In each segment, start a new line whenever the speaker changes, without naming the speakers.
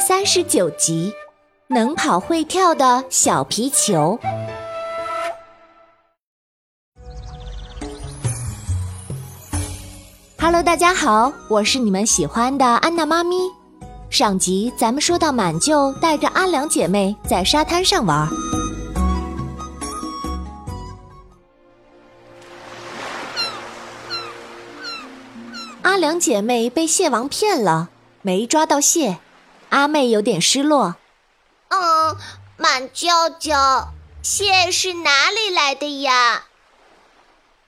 三十九集，能跑会跳的小皮球。Hello，大家好，我是你们喜欢的安娜妈咪。上集咱们说到满舅带着阿良姐妹在沙滩上玩，阿良姐妹被蟹王骗了，没抓到蟹，阿妹有点失落。
嗯，满舅舅，蟹是哪里来的呀？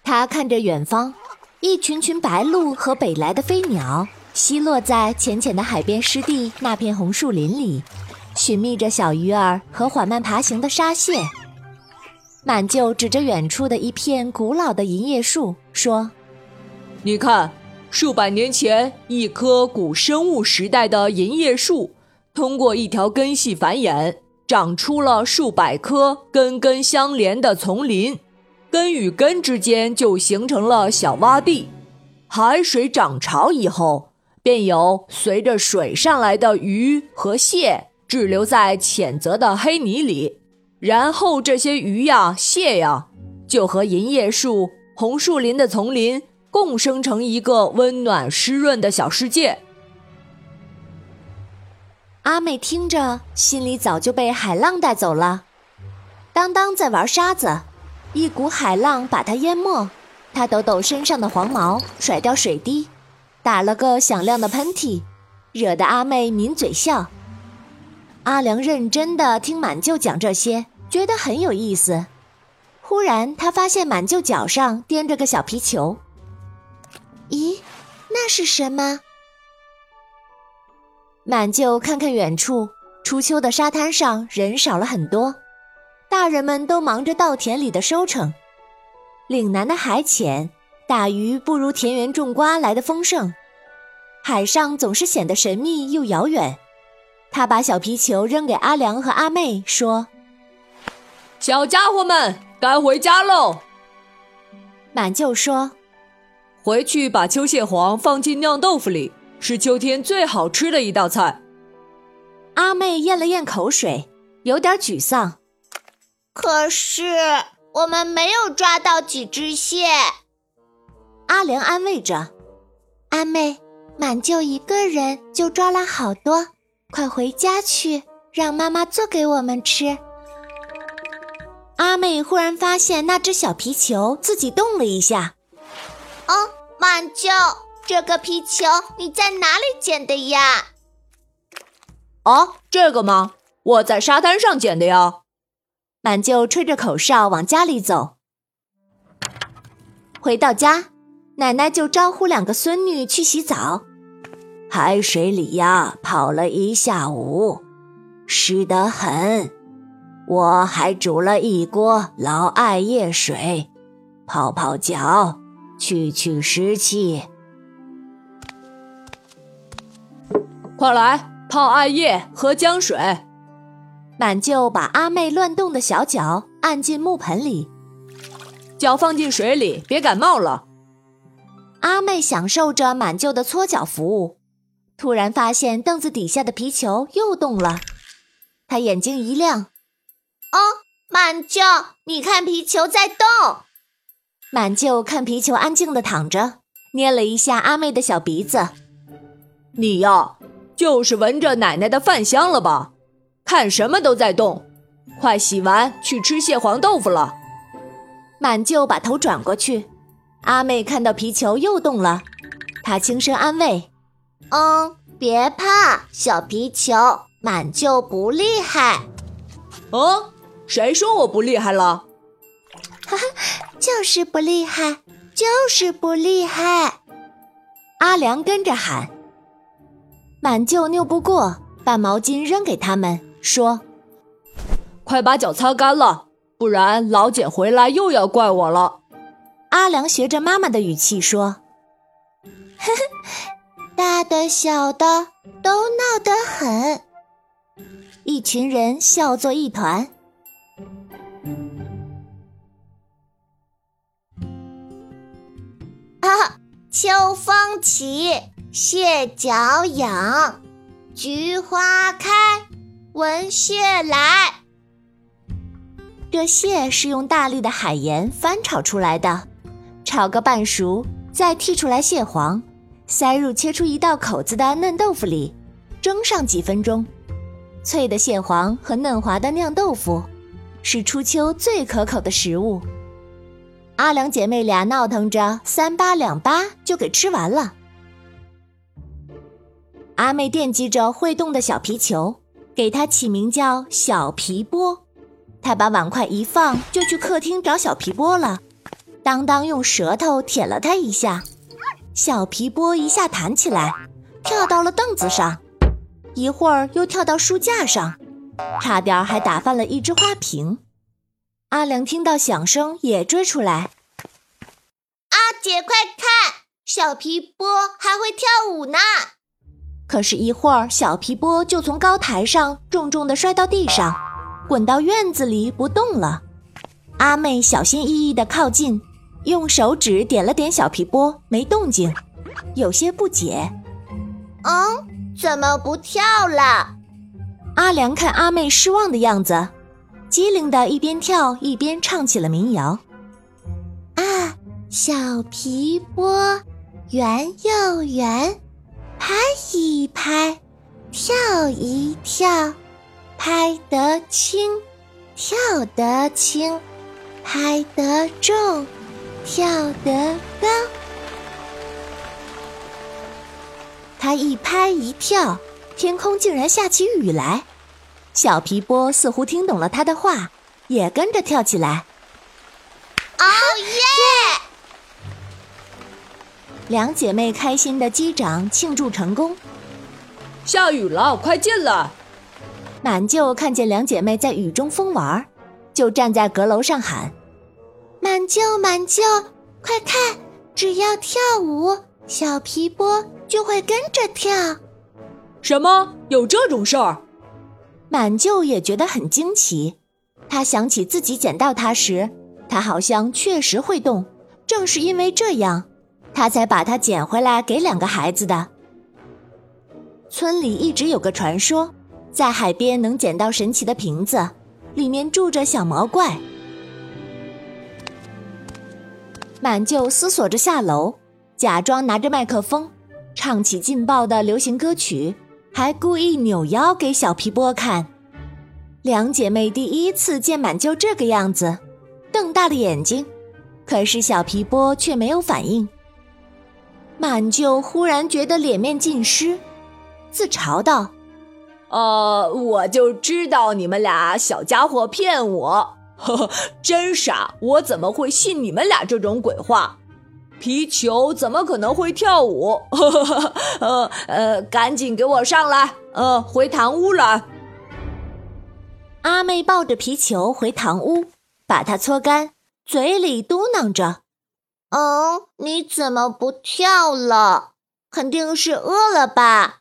他看着远方，一群群白鹭和北来的飞鸟。栖落在浅浅的海边湿地那片红树林里，寻觅着小鱼儿和缓慢爬行的沙蟹。满舅指着远处的一片古老的银叶树说：“
你看，数百年前，一棵古生物时代的银叶树，通过一条根系繁衍，长出了数百棵根根相连的丛林，根与根之间就形成了小洼地。海水涨潮以后。”便有随着水上来的鱼和蟹滞留在浅泽的黑泥里，然后这些鱼呀、蟹呀，就和银叶树、红树林的丛林共生成一个温暖湿润的小世界。
阿妹听着，心里早就被海浪带走了。当当在玩沙子，一股海浪把她淹没，她抖抖身上的黄毛，甩掉水滴。打了个响亮的喷嚏，惹得阿妹抿嘴笑。阿良认真的听满舅讲这些，觉得很有意思。忽然，他发现满舅脚上掂着个小皮球。
咦，那是什么？
满舅看看远处，初秋的沙滩上人少了很多，大人们都忙着稻田里的收成。岭南的海浅。打鱼不如田园种瓜来的丰盛，海上总是显得神秘又遥远。他把小皮球扔给阿良和阿妹，说：“
小家伙们，该回家喽。”
满舅说：“
回去把秋蟹黄放进酿豆腐里，是秋天最好吃的一道菜。”
阿妹咽了咽口水，有点沮丧。
可是我们没有抓到几只蟹。
阿良安慰着：“
阿妹，满舅一个人就抓了好多，快回家去，让妈妈做给我们吃。”
阿妹忽然发现那只小皮球自己动了一下。
“哦，满舅，这个皮球你在哪里捡的呀？”“
哦，这个吗？我在沙滩上捡的呀。”
满舅吹着口哨往家里走。回到家。奶奶就招呼两个孙女去洗澡，
海水里呀跑了一下午，湿得很。我还煮了一锅老艾叶水，泡泡脚，去去湿气。
快来泡艾叶，喝姜水。
满舅把阿妹乱动的小脚按进木盆里，
脚放进水里，别感冒了。
阿妹享受着满舅的搓脚服务，突然发现凳子底下的皮球又动了，她眼睛一亮：“
哦，满舅，你看皮球在动。”
满舅看皮球安静的躺着，捏了一下阿妹的小鼻子：“
你呀，就是闻着奶奶的饭香了吧？看什么都在动，快洗完去吃蟹黄豆腐了。”
满舅把头转过去。阿妹看到皮球又动了，她轻声安慰：“
嗯，别怕，小皮球，满舅不厉害。”“
哦，谁说我不厉害了？”“
哈哈，就是不厉害，就是不厉害。”
阿良跟着喊。满舅拗不过，把毛巾扔给他们，说：“
快把脚擦干了，不然老姐回来又要怪我了。”
阿良学着妈妈的语气说：“
呵呵，大的小的都闹得很。”
一群人笑作一团。
秋风起，蟹脚痒，菊花开，闻蟹来。
这蟹是用大力的海盐翻炒出来的，炒个半熟，再剔出来蟹黄，塞入切出一道口子的嫩豆腐里，蒸上几分钟。脆的蟹黄和嫩滑的酿豆腐，是初秋最可口的食物。阿良姐妹俩闹腾着，三八两八就给吃完了。阿妹惦记着会动的小皮球，给它起名叫小皮波。她把碗筷一放，就去客厅找小皮波了。当当用舌头舔了它一下，小皮波一下弹起来，跳到了凳子上，一会儿又跳到书架上，差点还打翻了一只花瓶。阿良听到响声也追出来。
阿姐，快看，小皮波还会跳舞呢！
可是，一会儿小皮波就从高台上重重的摔到地上，滚到院子里不动了。阿妹小心翼翼的靠近，用手指点了点小皮波，没动静，有些不解。
嗯，怎么不跳了？
阿良看阿妹失望的样子。机灵的一边跳一边唱起了民谣：
啊，小皮波圆又圆，拍一拍，跳一跳，拍得轻，跳得轻，拍得重，跳得高。
他一拍一跳，天空竟然下起雨来。小皮波似乎听懂了他的话，也跟着跳起来。
哦耶！
两姐妹开心的击掌庆祝成功。
下雨了，快进来！
满舅看见两姐妹在雨中疯玩，就站在阁楼上喊：“
满舅，满舅，快看！只要跳舞，小皮波就会跟着跳。”
什么？有这种事儿？
满舅也觉得很惊奇，他想起自己捡到它时，它好像确实会动。正是因为这样，他才把它捡回来给两个孩子的。村里一直有个传说，在海边能捡到神奇的瓶子，里面住着小毛怪。满舅思索着下楼，假装拿着麦克风，唱起劲爆的流行歌曲。还故意扭腰给小皮波看，两姐妹第一次见满舅这个样子，瞪大了眼睛。可是小皮波却没有反应。满舅忽然觉得脸面尽失，自嘲道：“
呃，我就知道你们俩小家伙骗我，呵 呵，真傻！我怎么会信你们俩这种鬼话？”皮球怎么可能会跳舞？呃呃，赶紧给我上来！呃，回堂屋来。
阿妹抱着皮球回堂屋，把它搓干，嘴里嘟囔着：“
嗯，你怎么不跳了？肯定是饿了吧？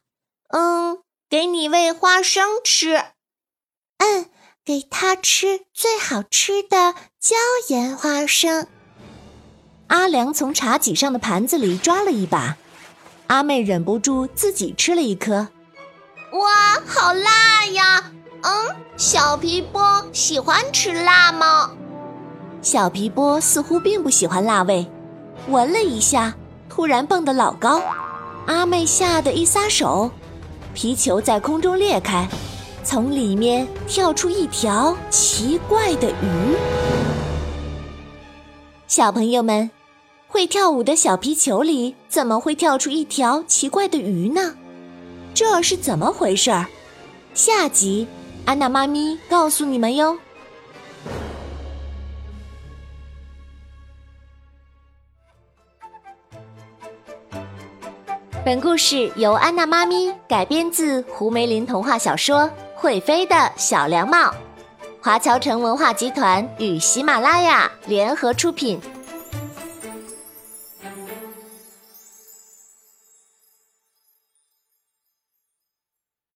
嗯，给你喂花生吃。嗯，给他吃最好吃的椒盐花生。”
阿良从茶几上的盘子里抓了一把，阿妹忍不住自己吃了一颗。
哇，好辣呀！嗯，小皮波喜欢吃辣吗？
小皮波似乎并不喜欢辣味，闻了一下，突然蹦得老高。阿妹吓得一撒手，皮球在空中裂开，从里面跳出一条奇怪的鱼。小朋友们。会跳舞的小皮球里怎么会跳出一条奇怪的鱼呢？这是怎么回事儿？下集安娜妈咪告诉你们哟。本故事由安娜妈咪改编自胡梅林童话小说《会飞的小凉帽》，华侨城文化集团与喜马拉雅联合出品。